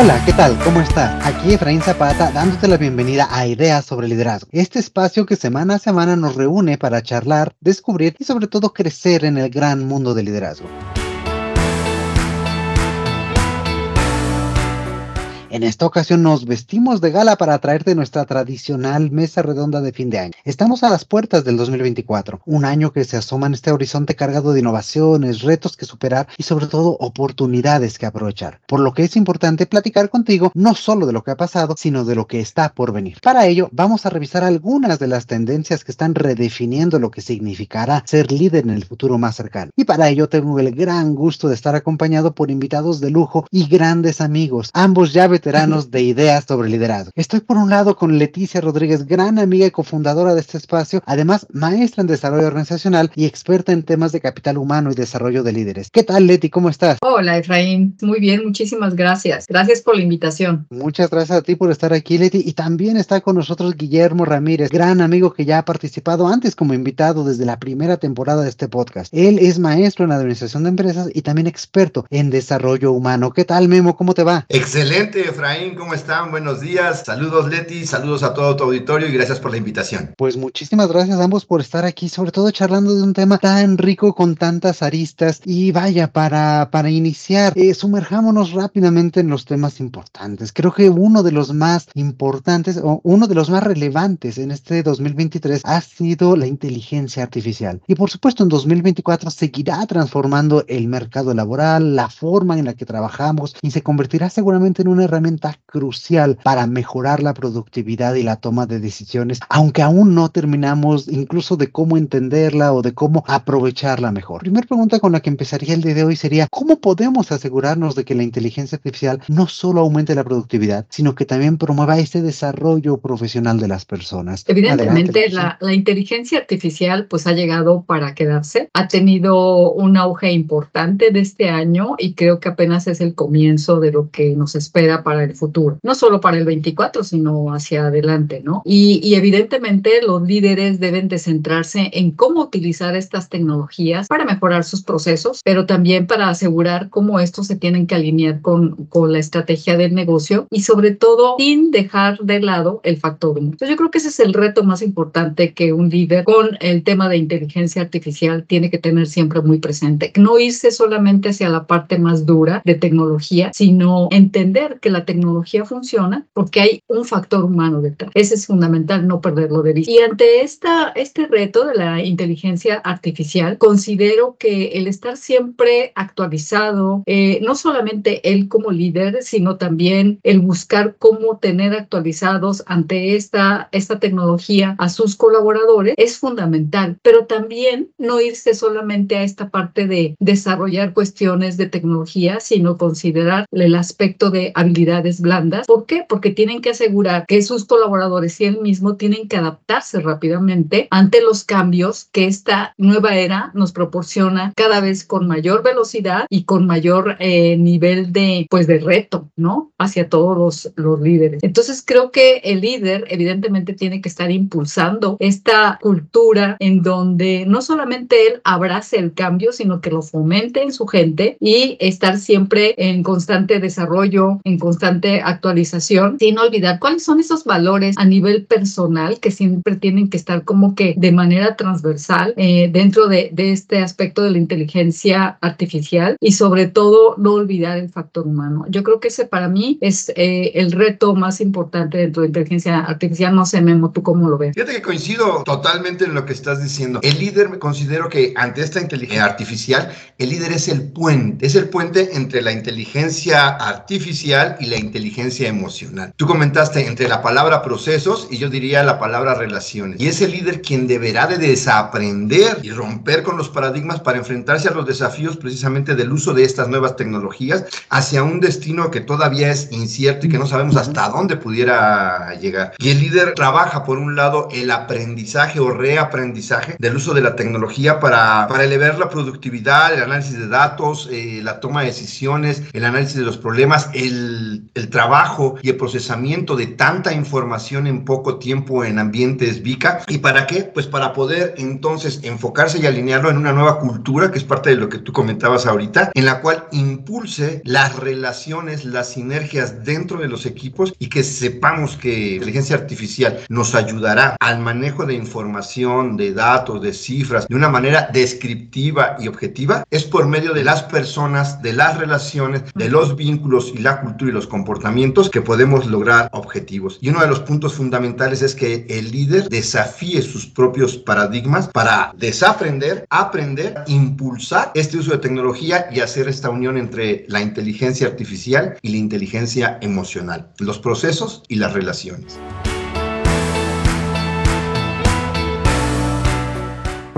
Hola, ¿qué tal? ¿Cómo estás? Aquí Efraín Zapata dándote la bienvenida a Ideas sobre Liderazgo, este espacio que semana a semana nos reúne para charlar, descubrir y sobre todo crecer en el gran mundo del liderazgo. En esta ocasión nos vestimos de gala para traerte nuestra tradicional mesa redonda de fin de año. Estamos a las puertas del 2024, un año que se asoma en este horizonte cargado de innovaciones, retos que superar y sobre todo oportunidades que aprovechar. Por lo que es importante platicar contigo no solo de lo que ha pasado, sino de lo que está por venir. Para ello, vamos a revisar algunas de las tendencias que están redefiniendo lo que significará ser líder en el futuro más cercano. Y para ello tengo el gran gusto de estar acompañado por invitados de lujo y grandes amigos, ambos ya veteranos de ideas sobre liderazgo. Estoy por un lado con Leticia Rodríguez, gran amiga y cofundadora de este espacio, además maestra en desarrollo organizacional y experta en temas de capital humano y desarrollo de líderes. ¿Qué tal, Leti? ¿Cómo estás? Hola, Efraín. Muy bien, muchísimas gracias. Gracias por la invitación. Muchas gracias a ti por estar aquí, Leti. Y también está con nosotros Guillermo Ramírez, gran amigo que ya ha participado antes como invitado desde la primera temporada de este podcast. Él es maestro en administración de empresas y también experto en desarrollo humano. ¿Qué tal, Memo? ¿Cómo te va? Excelente, Efraín, ¿cómo están? Buenos días. Saludos, Leti. Saludos a todo tu auditorio y gracias por la invitación. Pues muchísimas gracias a ambos por estar aquí, sobre todo charlando de un tema tan rico con tantas aristas. Y vaya, para, para iniciar, eh, sumerjámonos rápidamente en los temas importantes. Creo que uno de los más importantes o uno de los más relevantes en este 2023 ha sido la inteligencia artificial. Y por supuesto, en 2024 seguirá transformando el mercado laboral, la forma en la que trabajamos y se convertirá seguramente en una herramienta crucial para mejorar la productividad y la toma de decisiones, aunque aún no terminamos incluso de cómo entenderla o de cómo aprovecharla mejor. Primera pregunta con la que empezaría el día de hoy sería, ¿cómo podemos asegurarnos de que la inteligencia artificial no solo aumente la productividad, sino que también promueva ese desarrollo profesional de las personas? Evidentemente, la, la inteligencia artificial pues ha llegado para quedarse, ha tenido un auge importante de este año y creo que apenas es el comienzo de lo que nos espera para el futuro, no solo para el 24, sino hacia adelante, ¿no? Y, y evidentemente los líderes deben de centrarse en cómo utilizar estas tecnologías para mejorar sus procesos, pero también para asegurar cómo estos se tienen que alinear con, con la estrategia del negocio y sobre todo sin dejar de lado el factor humano. Yo creo que ese es el reto más importante que un líder con el tema de inteligencia artificial tiene que tener siempre muy presente. No irse solamente hacia la parte más dura de tecnología, sino entender que la tecnología funciona porque hay un factor humano detrás. Ese es fundamental, no perderlo de vista. Y ante esta, este reto de la inteligencia artificial, considero que el estar siempre actualizado, eh, no solamente él como líder, sino también el buscar cómo tener actualizados ante esta, esta tecnología a sus colaboradores es fundamental, pero también no irse solamente a esta parte de desarrollar cuestiones de tecnología, sino considerar el aspecto de habilidad blandas. ¿Por qué? Porque tienen que asegurar que sus colaboradores y él mismo tienen que adaptarse rápidamente ante los cambios que esta nueva era nos proporciona cada vez con mayor velocidad y con mayor eh, nivel de, pues, de reto, ¿no? Hacia todos los, los líderes. Entonces creo que el líder evidentemente tiene que estar impulsando esta cultura en donde no solamente él abrace el cambio, sino que lo fomente en su gente y estar siempre en constante desarrollo, en constante constante actualización, sin olvidar cuáles son esos valores a nivel personal que siempre tienen que estar como que de manera transversal eh, dentro de, de, este aspecto de la inteligencia artificial y sobre todo no olvidar el factor humano. Yo creo que ese para mí es eh, el reto más importante dentro de inteligencia artificial. No sé, Memo, ¿tú cómo lo ves? Fíjate que coincido totalmente en lo que estás diciendo. El líder me considero que ante esta inteligencia artificial, el líder es el puente, es el puente entre la inteligencia artificial y la inteligencia emocional. Tú comentaste entre la palabra procesos y yo diría la palabra relaciones. Y es el líder quien deberá de desaprender y romper con los paradigmas para enfrentarse a los desafíos precisamente del uso de estas nuevas tecnologías hacia un destino que todavía es incierto y que no sabemos hasta dónde pudiera llegar. Y el líder trabaja por un lado el aprendizaje o reaprendizaje del uso de la tecnología para, para elevar la productividad, el análisis de datos, eh, la toma de decisiones, el análisis de los problemas, el el, trabajo y el procesamiento de tanta información en poco tiempo en ambientes VICA. ¿Y para qué? Pues para poder entonces enfocarse y alinearlo en una nueva cultura, que es parte de lo que tú comentabas ahorita, en la cual impulse las relaciones, las sinergias dentro de los equipos y que sepamos que inteligencia artificial nos ayudará al manejo de información, de datos, de cifras, de una manera descriptiva y objetiva, es por medio de las personas, de las relaciones, de los vínculos y la cultura y los comportamientos que podemos lograr objetivos. Y uno de los puntos fundamentales es que el líder desafíe sus propios paradigmas para desaprender, aprender, impulsar este uso de tecnología y hacer esta unión entre la inteligencia artificial y la inteligencia emocional, los procesos y las relaciones.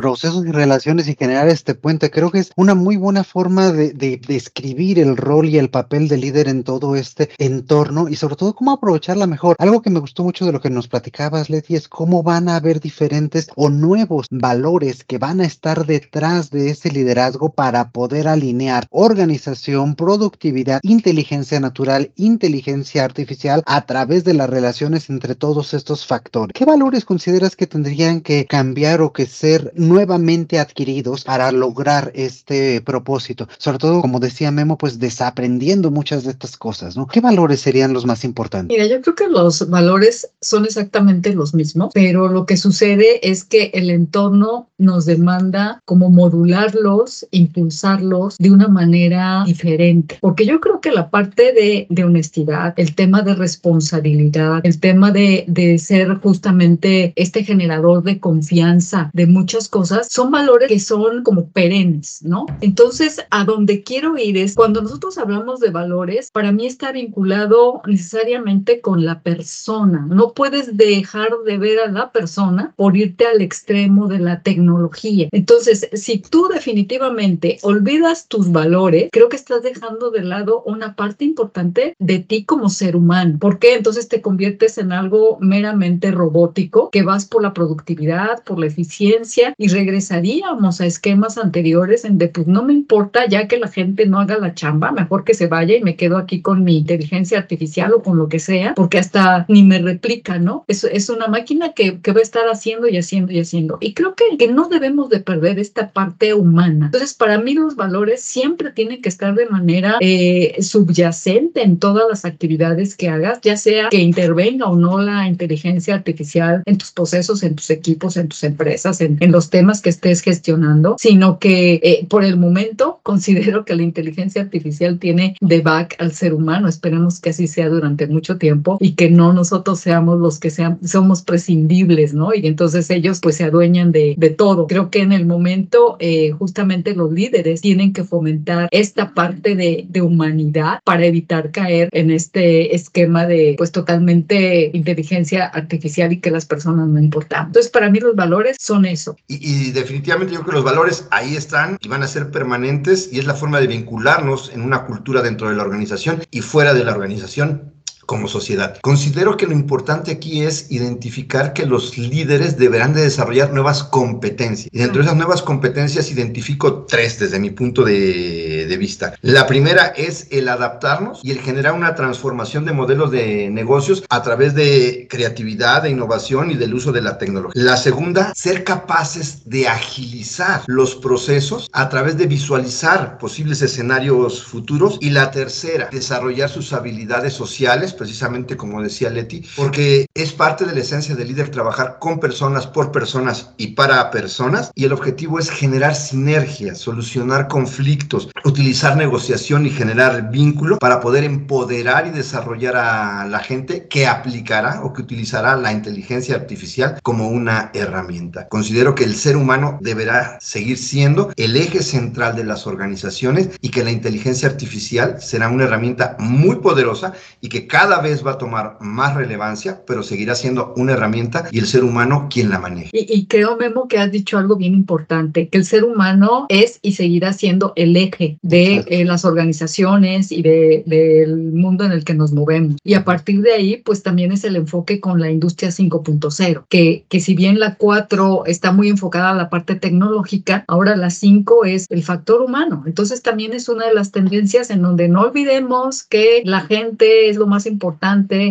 Procesos y relaciones y generar este puente. Creo que es una muy buena forma de, describir el rol y el papel del líder en todo este entorno y sobre todo cómo aprovecharla mejor. Algo que me gustó mucho de lo que nos platicabas, Leti, es cómo van a haber diferentes o nuevos valores que van a estar detrás de ese liderazgo para poder alinear organización, productividad, inteligencia natural, inteligencia artificial a través de las relaciones entre todos estos factores. ¿Qué valores consideras que tendrían que cambiar o que ser nuevamente adquiridos para lograr este propósito. Sobre todo, como decía Memo, pues desaprendiendo muchas de estas cosas, ¿no? ¿Qué valores serían los más importantes? Mira, yo creo que los valores son exactamente los mismos, pero lo que sucede es que el entorno nos demanda como modularlos, impulsarlos de una manera diferente. Porque yo creo que la parte de, de honestidad, el tema de responsabilidad, el tema de, de ser justamente este generador de confianza, de muchas cosas, son valores que son como perennes, ¿no? Entonces, a donde quiero ir es cuando nosotros hablamos de valores, para mí está vinculado necesariamente con la persona. No puedes dejar de ver a la persona por irte al extremo de la tecnología. Entonces, si tú definitivamente olvidas tus valores, creo que estás dejando de lado una parte importante de ti como ser humano. ¿Por qué? Entonces te conviertes en algo meramente robótico, que vas por la productividad, por la eficiencia y regresaríamos a esquemas anteriores en de pues no me importa ya que la gente no haga la chamba, mejor que se vaya y me quedo aquí con mi inteligencia artificial o con lo que sea, porque hasta ni me replica, ¿no? Es, es una máquina que, que va a estar haciendo y haciendo y haciendo. Y creo que, que no debemos de perder esta parte humana. Entonces, para mí los valores siempre tienen que estar de manera eh, subyacente en todas las actividades que hagas, ya sea que intervenga o no la inteligencia artificial en tus procesos, en tus equipos, en tus empresas, en, en los temas que estés gestionando, sino que eh, por el momento considero que la inteligencia artificial tiene de back al ser humano. Esperemos que así sea durante mucho tiempo y que no nosotros seamos los que sean, somos prescindibles, ¿no? Y entonces ellos pues se adueñan de, de todo. Creo que en el momento eh, justamente los líderes tienen que fomentar esta parte de, de humanidad para evitar caer en este esquema de pues totalmente inteligencia artificial y que las personas no importan. Entonces para mí los valores son eso. Y, y definitivamente yo creo que los valores ahí están y van a ser permanentes y es la forma de vincularnos en una cultura dentro de la organización y fuera de la organización como sociedad. Considero que lo importante aquí es identificar que los líderes deberán de desarrollar nuevas competencias. Y dentro de esas nuevas competencias identifico tres desde mi punto de, de, vista. La primera es el adaptarnos y el generar una transformación de modelos de negocios a través de creatividad, de innovación y del uso de la tecnología. La segunda, ser capaces de agilizar los procesos a través de visualizar posibles escenarios futuros. Y la tercera, desarrollar sus habilidades sociales precisamente como decía Leti, porque es parte de la esencia del líder trabajar con personas, por personas y para personas, y el objetivo es generar sinergias, solucionar conflictos, utilizar negociación y generar vínculo para poder empoderar y desarrollar a la gente que aplicará o que utilizará la inteligencia artificial como una herramienta. Considero que el ser humano deberá seguir siendo el eje central de las organizaciones y que la inteligencia artificial será una herramienta muy poderosa y que cada cada vez va a tomar más relevancia, pero seguirá siendo una herramienta y el ser humano quien la maneje. Y, y creo, Memo, que has dicho algo bien importante, que el ser humano es y seguirá siendo el eje de eh, las organizaciones y del de, mundo en el que nos movemos. Y a partir de ahí, pues también es el enfoque con la industria 5.0, que, que si bien la 4 está muy enfocada a la parte tecnológica, ahora la 5 es el factor humano. Entonces también es una de las tendencias en donde no olvidemos que la gente es lo más importante,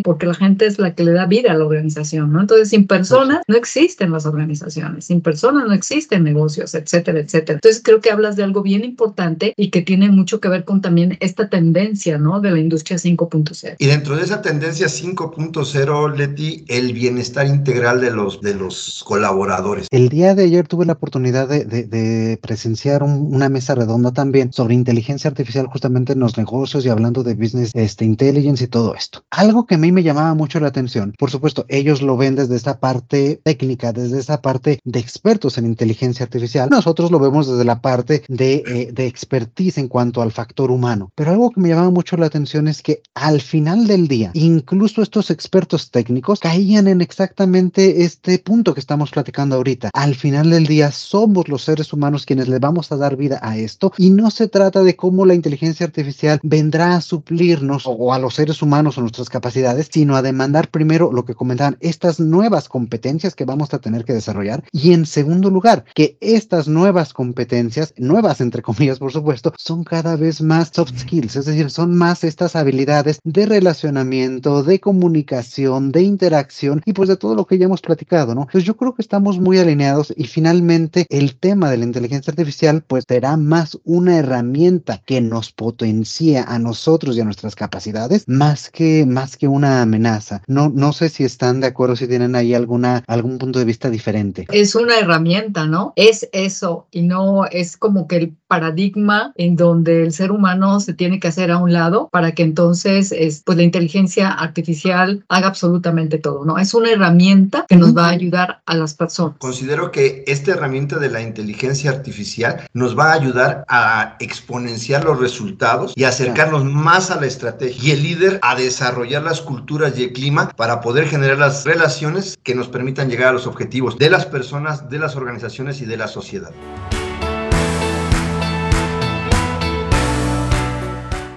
porque la gente es la que le da vida a la organización, ¿no? Entonces, sin personas no existen las organizaciones, sin personas no existen negocios, etcétera, etcétera. Entonces, creo que hablas de algo bien importante y que tiene mucho que ver con también esta tendencia, ¿no? De la industria 5.0. Y dentro de esa tendencia 5.0, Leti, el bienestar integral de los, de los colaboradores. El día de ayer tuve la oportunidad de, de, de presenciar un, una mesa redonda también sobre inteligencia artificial justamente en los negocios y hablando de business este, intelligence y todo esto. Algo que a mí me llamaba mucho la atención, por supuesto, ellos lo ven desde esta parte técnica, desde esa parte de expertos en inteligencia artificial. Nosotros lo vemos desde la parte de, eh, de expertise en cuanto al factor humano. Pero algo que me llamaba mucho la atención es que al final del día, incluso estos expertos técnicos caían en exactamente este punto que estamos platicando ahorita. Al final del día somos los seres humanos quienes le vamos a dar vida a esto y no se trata de cómo la inteligencia artificial vendrá a suplirnos o a los seres humanos nuestras capacidades, sino a demandar primero lo que comentaban, estas nuevas competencias que vamos a tener que desarrollar y en segundo lugar, que estas nuevas competencias, nuevas entre comillas por supuesto, son cada vez más soft skills, es decir, son más estas habilidades de relacionamiento, de comunicación, de interacción y pues de todo lo que ya hemos platicado, ¿no? Pues yo creo que estamos muy alineados y finalmente el tema de la inteligencia artificial pues será más una herramienta que nos potencia a nosotros y a nuestras capacidades más que más que una amenaza. No no sé si están de acuerdo si tienen ahí alguna algún punto de vista diferente. Es una herramienta, ¿no? Es eso y no es como que el paradigma en donde el ser humano se tiene que hacer a un lado para que entonces es, pues la inteligencia artificial haga absolutamente todo, ¿no? Es una herramienta que nos va a ayudar a las personas. Considero que esta herramienta de la inteligencia artificial nos va a ayudar a exponenciar los resultados y acercarnos más a la estrategia y el líder a desarrollar las culturas y el clima para poder generar las relaciones que nos permitan llegar a los objetivos de las personas, de las organizaciones y de la sociedad.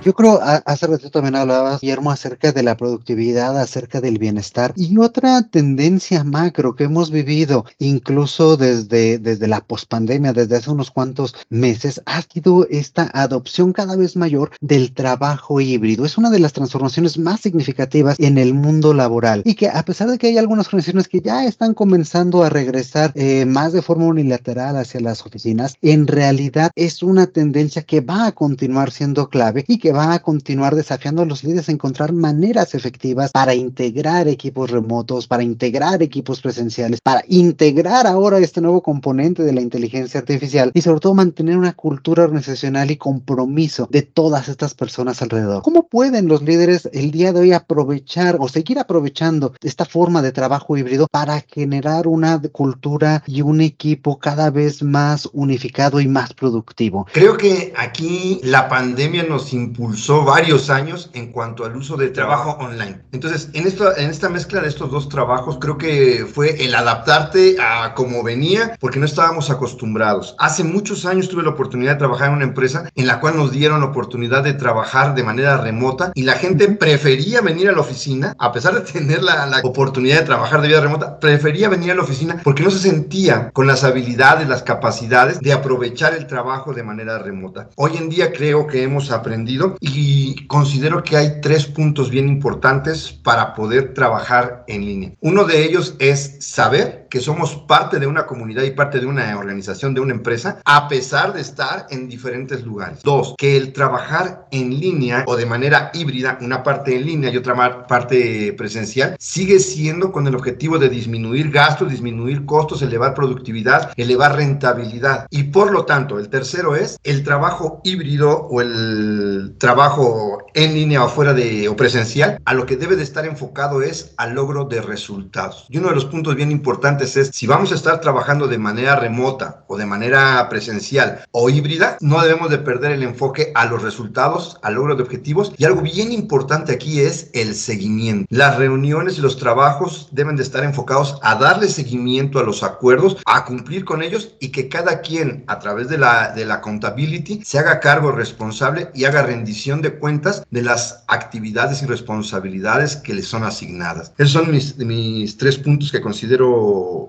Yo creo, hace ratito también hablabas, Guillermo, acerca de la productividad, acerca del bienestar. Y otra tendencia macro que hemos vivido, incluso desde, desde la pospandemia, desde hace unos cuantos meses, ha sido esta adopción cada vez mayor del trabajo híbrido. Es una de las transformaciones más significativas en el mundo laboral. Y que a pesar de que hay algunas organizaciones que ya están comenzando a regresar eh, más de forma unilateral hacia las oficinas, en realidad es una tendencia que va a continuar siendo clave y que va a continuar desafiando a los líderes a encontrar maneras efectivas para integrar equipos remotos, para integrar equipos presenciales, para integrar ahora este nuevo componente de la inteligencia artificial y sobre todo mantener una cultura organizacional y compromiso de todas estas personas alrededor. ¿Cómo pueden los líderes el día de hoy aprovechar o seguir aprovechando esta forma de trabajo híbrido para generar una cultura y un equipo cada vez más unificado y más productivo? Creo que aquí la pandemia nos impulsó impulsó varios años en cuanto al uso de trabajo online. Entonces, en, esto, en esta mezcla de estos dos trabajos, creo que fue el adaptarte a cómo venía, porque no estábamos acostumbrados. Hace muchos años tuve la oportunidad de trabajar en una empresa en la cual nos dieron la oportunidad de trabajar de manera remota y la gente prefería venir a la oficina, a pesar de tener la, la oportunidad de trabajar de vida remota, prefería venir a la oficina porque no se sentía con las habilidades, las capacidades de aprovechar el trabajo de manera remota. Hoy en día creo que hemos aprendido y considero que hay tres puntos bien importantes para poder trabajar en línea. Uno de ellos es saber que somos parte de una comunidad y parte de una organización, de una empresa, a pesar de estar en diferentes lugares. Dos, que el trabajar en línea o de manera híbrida, una parte en línea y otra parte presencial, sigue siendo con el objetivo de disminuir gastos, disminuir costos, elevar productividad, elevar rentabilidad. Y por lo tanto, el tercero es el trabajo híbrido o el trabajo en línea o fuera de o presencial, a lo que debe de estar enfocado es al logro de resultados. Y uno de los puntos bien importantes importantes es, si vamos a estar trabajando de manera remota o de manera presencial o híbrida, no debemos de perder el enfoque a los resultados, al logro de objetivos. Y algo bien importante aquí es el seguimiento. Las reuniones y los trabajos deben de estar enfocados a darle seguimiento a los acuerdos, a cumplir con ellos y que cada quien a través de la, de la accountability se haga cargo responsable y haga rendición de cuentas de las actividades y responsabilidades que le son asignadas. Esos son mis, mis tres puntos que considero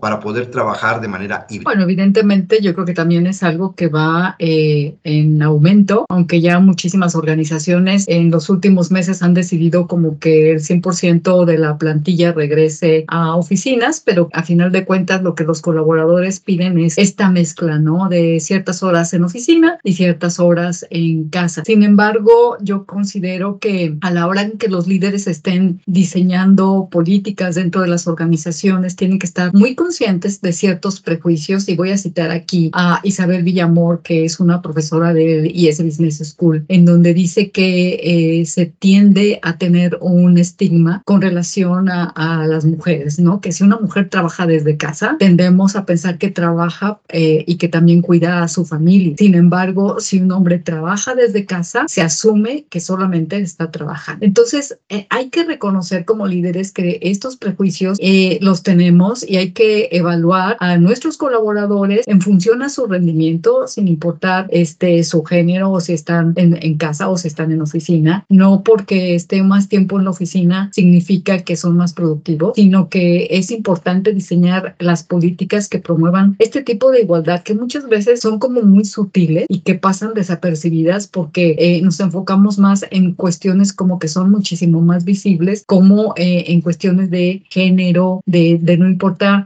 para poder trabajar de manera híbrida. Bueno, evidentemente yo creo que también es algo que va eh, en aumento, aunque ya muchísimas organizaciones en los últimos meses han decidido como que el 100% de la plantilla regrese a oficinas, pero a final de cuentas lo que los colaboradores piden es esta mezcla, ¿no? De ciertas horas en oficina y ciertas horas en casa. Sin embargo, yo considero que a la hora en que los líderes estén diseñando políticas dentro de las organizaciones, tienen que estar muy conscientes de ciertos prejuicios y voy a citar aquí a Isabel Villamor, que es una profesora del IS Business School, en donde dice que eh, se tiende a tener un estigma con relación a, a, las mujeres, ¿no? Que si una mujer trabaja desde casa, tendemos a pensar que trabaja eh, y que también cuida a su familia. Sin embargo, si un hombre trabaja desde casa, se asume que solamente está trabajando. Entonces, eh, hay que reconocer como líderes que estos prejuicios eh, los tenemos y hay que evaluar a nuestros colaboradores en función a su rendimiento, sin importar este, su género o si están en, en casa o si están en oficina. No porque esté más tiempo en la oficina significa que son más productivos, sino que es importante diseñar las políticas que promuevan este tipo de igualdad que muchas veces son como muy sutiles y que pasan desapercibidas porque eh, nos enfocamos más en cuestiones como que son muchísimo más visibles, como eh, en cuestiones de género, de, de no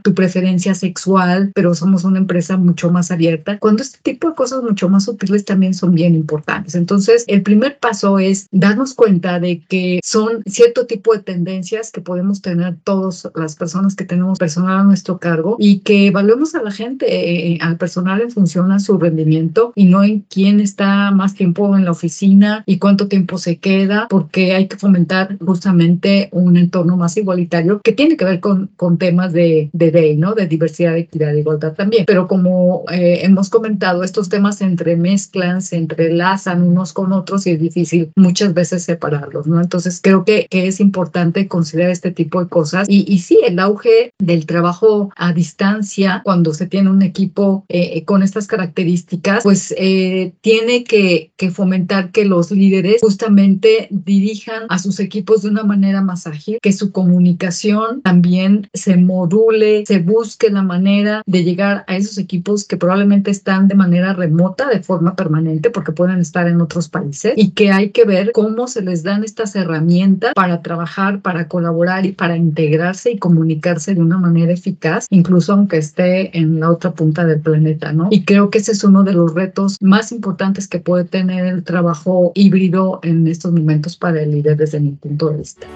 tu preferencia sexual, pero somos una empresa mucho más abierta, cuando este tipo de cosas mucho más sutiles también son bien importantes. Entonces, el primer paso es darnos cuenta de que son cierto tipo de tendencias que podemos tener todas las personas que tenemos personal a nuestro cargo y que evaluemos a la gente, eh, al personal en función a su rendimiento y no en quién está más tiempo en la oficina y cuánto tiempo se queda, porque hay que fomentar justamente un entorno más igualitario que tiene que ver con, con temas de, de DEI, ¿no? De diversidad, equidad e igualdad también. Pero como eh, hemos comentado, estos temas se entremezclan, se entrelazan unos con otros y es difícil muchas veces separarlos, ¿no? Entonces creo que, que es importante considerar este tipo de cosas y, y sí, el auge del trabajo a distancia cuando se tiene un equipo eh, con estas características, pues eh, tiene que, que, fomentar que los líderes justamente dirijan a sus equipos de una manera más ágil, que su comunicación también se module, se busque la manera de llegar a esos equipos que probablemente están de manera remota, de forma permanente, porque pueden estar en otros países, y que hay que ver cómo se les dan estas herramientas para trabajar, para colaborar y para integrarse y comunicarse de una manera eficaz, incluso aunque esté en la otra punta del planeta, ¿no? Y creo que ese es uno de los retos más importantes que puede tener el trabajo híbrido en estos momentos para el líder desde mi punto de vista.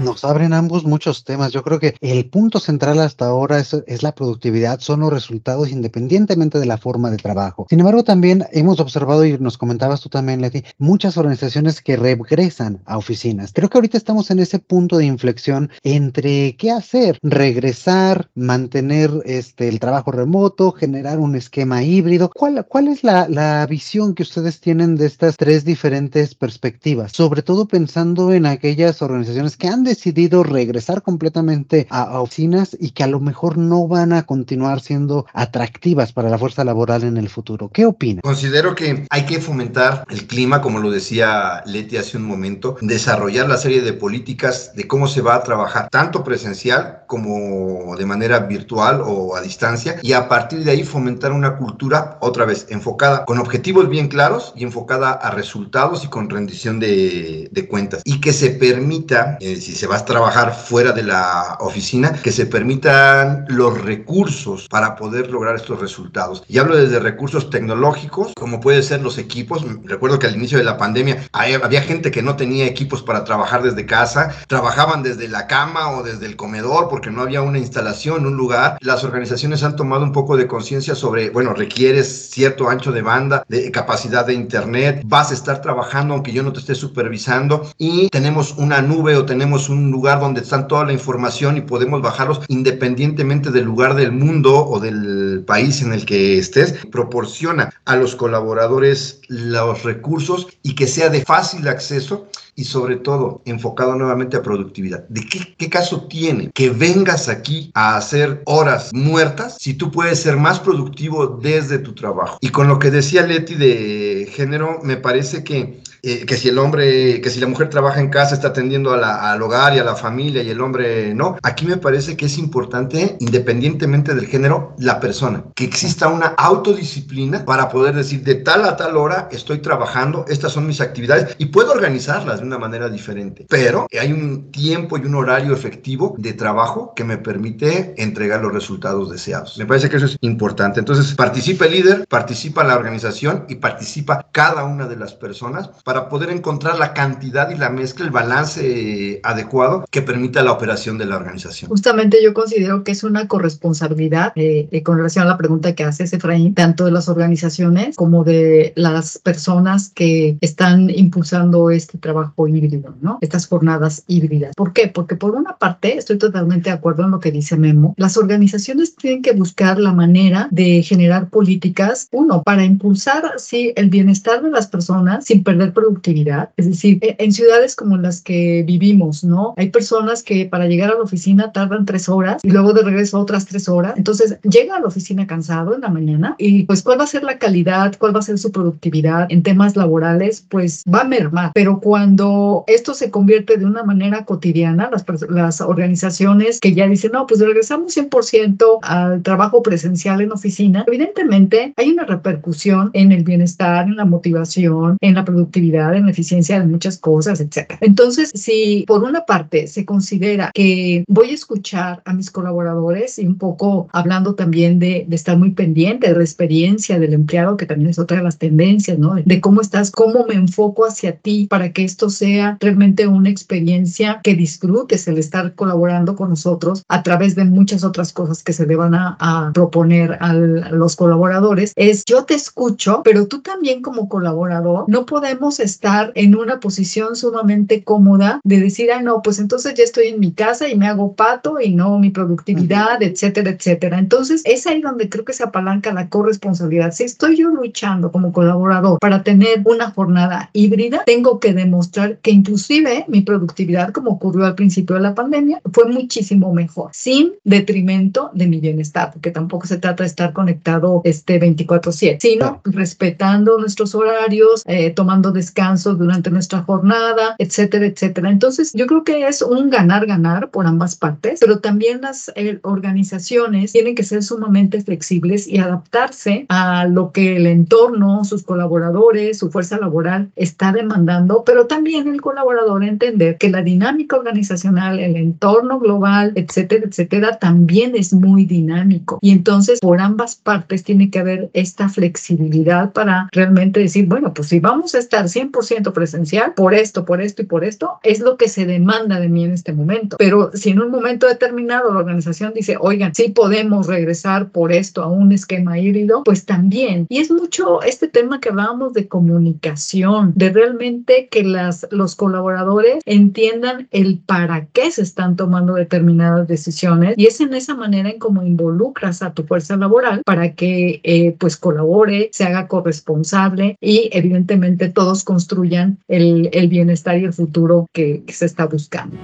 Nos abren ambos muchos temas. Yo creo que el punto central hasta ahora es, la productividad, son los resultados independientemente de la forma de trabajo. Sin embargo, también hemos observado y nos comentabas tú también, Leti, muchas organizaciones que regresan a oficinas. Creo que ahorita estamos en ese punto de inflexión entre qué hacer, regresar, mantener este, el trabajo remoto, generar un esquema híbrido. ¿Cuál, es la visión que ustedes tienen de estas tres diferentes perspectivas? Sobre todo pensando en aquellas organizaciones que han decidido regresar completamente a, a, oficinas y que a lo mejor no van a continuar siendo atractivas para la fuerza laboral en el futuro. ¿Qué opina? Considero que hay que fomentar el clima, como lo decía Leti hace un momento, desarrollar la serie de políticas de cómo se va a trabajar, tanto presencial como de manera virtual o a distancia, y a partir de ahí fomentar una cultura, otra vez, enfocada con objetivos bien claros y enfocada a resultados y con rendición de, de cuentas, y que se permita, eh, si se va a trabajar fuera de la oficina, que se permitan los recursos para poder lograr estos resultados. Y hablo desde recursos tecnológicos, como puede ser los equipos. Recuerdo que al inicio de la pandemia había gente que no tenía equipos para trabajar desde casa, trabajaban desde la cama o desde el comedor porque no había una instalación, un lugar. Las organizaciones han tomado un poco de conciencia sobre, bueno, requieres cierto ancho de banda, de capacidad de internet, vas a estar trabajando aunque yo no te esté supervisando y tenemos una nube o tenemos un lugar donde están toda la información y podemos bajarlos independientemente del lugar del mundo o del país en el que estés, proporciona a los colaboradores los recursos y que sea de fácil acceso y sobre todo enfocado nuevamente a productividad. ¿De qué, qué, caso tiene que vengas aquí a hacer horas muertas si tú puedes ser más productivo desde tu trabajo? Y con lo que decía Leti de género, me parece que eh, que si el hombre, que si la mujer trabaja en casa está atendiendo al hogar y a la familia y el hombre no. Aquí me parece que es importante, independientemente del género, la persona, que exista una autodisciplina para poder decir de tal a tal hora estoy trabajando, estas son mis actividades y puedo organizarlas de una manera diferente. Pero hay un tiempo y un horario efectivo de trabajo que me permite entregar los resultados deseados. Me parece que eso es importante. Entonces, participa el líder, participa la organización y participa cada una de las personas para poder encontrar la cantidad y la mezcla, el balance adecuado que permita la operación de la organización. Justamente yo considero que es una corresponsabilidad eh, eh, con relación a la pregunta que hace Efraín, tanto de las organizaciones como de las personas que están impulsando este trabajo híbrido, ¿no? Estas jornadas híbridas. ¿Por qué? Porque por una parte, estoy totalmente de acuerdo en lo que dice Memo, las organizaciones tienen que buscar la manera de generar políticas, uno, para impulsar, sí, el bienestar de las personas sin perder productividad. Es decir, e, en ciudades como las que vivimos, ¿no? Hay personas que para llegar a la oficina tardan tres horas y luego de regreso otras tres horas. Entonces llega a la oficina cansado en la mañana y pues cuál va a ser la calidad, cuál va a ser su productividad en temas laborales, pues va a mermar. Pero cuando esto se convierte de una manera cotidiana, las, las organizaciones que ya dicen, no, pues regresamos 100% al trabajo presencial en oficina, evidentemente hay una repercusión en el bienestar, en la motivación, en la productividad en la eficiencia de muchas cosas, etc. Entonces, si por una parte se considera que voy a escuchar a mis colaboradores y un poco hablando también de, estar muy pendiente de la experiencia del empleado, que también es otra de las tendencias, ¿no? De cómo estás, cómo me enfoco hacia ti para que esto sea realmente una experiencia que disfrutes el estar colaborando con nosotros a través de muchas otras cosas que se deban a, a proponer a los colaboradores, es yo te escucho, pero tú también como colaborador no podemos estar en una posición sumamente cómoda de decir, ah, no, pues entonces ya estoy en mi casa y me hago pato y no mi productividad, etcétera, etcétera. Entonces, es ahí donde creo que se apalanca la corresponsabilidad. Si estoy yo luchando como colaborador para tener una jornada híbrida, tengo que demostrar que inclusive mi productividad, como ocurrió al principio de la pandemia, fue muchísimo mejor, sin detrimento de mi bienestar, porque tampoco se trata de estar conectado este 24/7, sino respetando nuestros horarios, eh, tomando descanso durante nuestra jornada, etcétera, etcétera. Entonces, yo creo que es un ganar-ganar por ambas partes, pero también las eh, organizaciones tienen que ser sumamente flexibles y adaptarse a lo que el entorno, sus colaboradores, su fuerza laboral está demandando, pero también el colaborador entender que la dinámica organizacional, el entorno global, etcétera, etcétera, también es muy dinámico. Y entonces, por ambas partes tiene que haber esta flexibilidad para realmente decir, bueno, pues si vamos a estar 100% presencial por esto, por esto y por esto, es lo que se demanda de mí en este momento. Pero si en un momento determinado la organización dice, oigan, sí podemos regresar por esto a un esquema híbrido, pues también. Y es mucho este tema que hablábamos de comunicación, de realmente que las, los colaboradores entiendan el para qué se están tomando determinadas decisiones y es en esa manera en cómo involucras a tu fuerza laboral para que eh, pues colabore, se haga corresponsable y evidentemente todos construyan el, el bienestar y el futuro que, que se está buscando.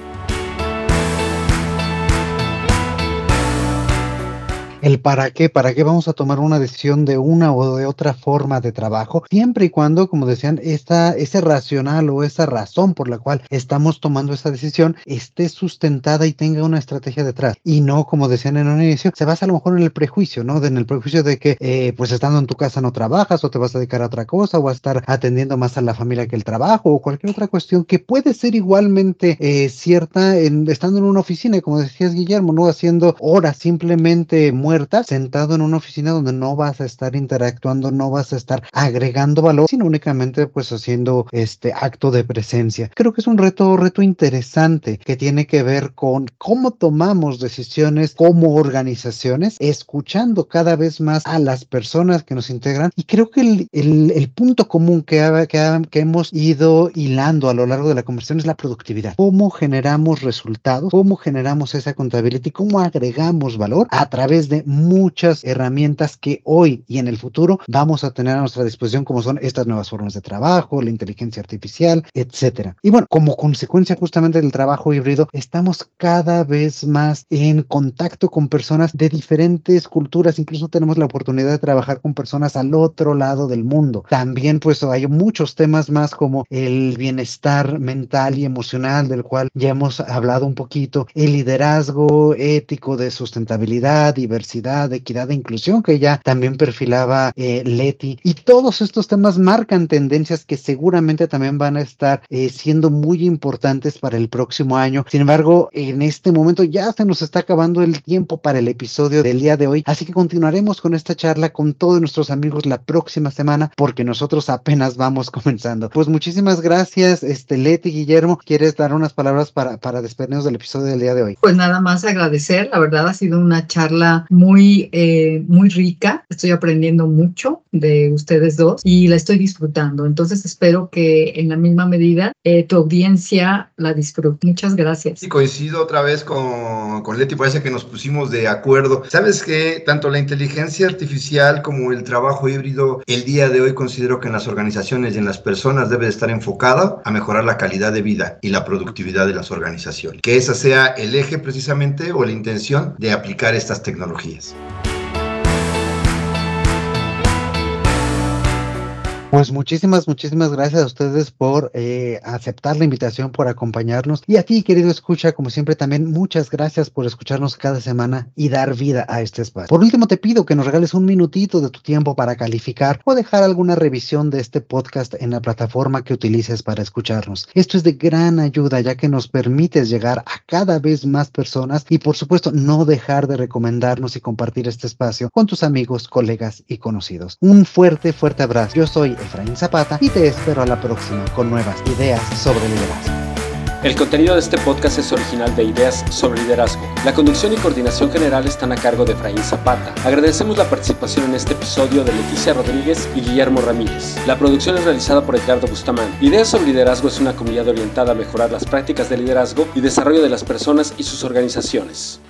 El para qué, para qué vamos a tomar una decisión de una o de otra forma de trabajo, siempre y cuando, como decían, esta, ese racional o esa razón por la cual estamos tomando esa decisión esté sustentada y tenga una estrategia detrás. Y no, como decían en un inicio, se basa a lo mejor en el prejuicio, ¿no? En el prejuicio de que, eh, pues estando en tu casa no trabajas o te vas a dedicar a otra cosa o a estar atendiendo más a la familia que el trabajo o cualquier otra cuestión que puede ser igualmente eh, cierta en, estando en una oficina, como decías Guillermo, ¿no? Haciendo horas simplemente muertas sentado en una oficina donde no vas a estar interactuando, no vas a estar agregando valor, sino únicamente pues haciendo este acto de presencia. Creo que es un reto, reto interesante que tiene que ver con cómo tomamos decisiones como organizaciones, escuchando cada vez más a las personas que nos integran. Y creo que el, el, punto común que, ha, que hemos ido hilando a lo largo de la conversación es la productividad. Cómo generamos resultados, cómo generamos esa contabilidad y cómo agregamos valor a través de muchas herramientas que hoy y en el futuro vamos a tener a nuestra disposición, como son estas nuevas formas de trabajo, la inteligencia artificial, etcétera. Y bueno, como consecuencia justamente del trabajo híbrido, estamos cada vez más en contacto con personas de diferentes culturas, incluso tenemos la oportunidad de trabajar con personas al otro lado del mundo. También pues hay muchos temas más como el bienestar mental y emocional del cual ya hemos hablado un poquito, el liderazgo ético de sustentabilidad, diversidad, equidad e inclusión que ya también perfilaba eh, Leti y todos estos temas marcan tendencias que seguramente también van a estar eh, siendo muy importantes para el próximo año. Sin embargo, en este momento ya se nos está acabando el tiempo para el episodio del día de hoy, así que continuaremos con esta charla con todos nuestros amigos la próxima semana porque nosotros apenas vamos comenzando. Pues muchísimas gracias, este Leti Guillermo. ¿Quieres dar unas palabras para, para despedirnos del episodio del día de hoy? Pues nada más agradecer, la verdad ha sido una charla muy, eh, muy rica. Estoy aprendiendo mucho de ustedes dos y la estoy disfrutando. Entonces espero que en la misma medida eh, tu audiencia la disfrute. Muchas gracias. Y coincido otra vez con, con Leti, parece que nos pusimos de acuerdo. Sabes que tanto la inteligencia artificial como el trabajo híbrido, el día de hoy considero que en las organizaciones y en las personas debe estar enfocada a mejorar la calidad de vida y la productividad de las organizaciones. Que esa sea el eje precisamente o la intención de aplicar estas tecnologías. Yes. Pues muchísimas, muchísimas gracias a ustedes por eh, aceptar la invitación, por acompañarnos. Y a ti, querido escucha, como siempre, también muchas gracias por escucharnos cada semana y dar vida a este espacio. Por último, te pido que nos regales un minutito de tu tiempo para calificar o dejar alguna revisión de este podcast en la plataforma que utilices para escucharnos. Esto es de gran ayuda, ya que nos permites llegar a cada vez más personas y, por supuesto, no dejar de recomendarnos y compartir este espacio con tus amigos, colegas y conocidos. Un fuerte, fuerte abrazo. Yo soy Zapata y te espero a la próxima con nuevas ideas sobre liderazgo. El contenido de este podcast es original de Ideas sobre Liderazgo. La conducción y coordinación general están a cargo de Efraín Zapata. Agradecemos la participación en este episodio de Leticia Rodríguez y Guillermo Ramírez. La producción es realizada por Edgardo Bustamán. Ideas sobre Liderazgo es una comunidad orientada a mejorar las prácticas de liderazgo y desarrollo de las personas y sus organizaciones.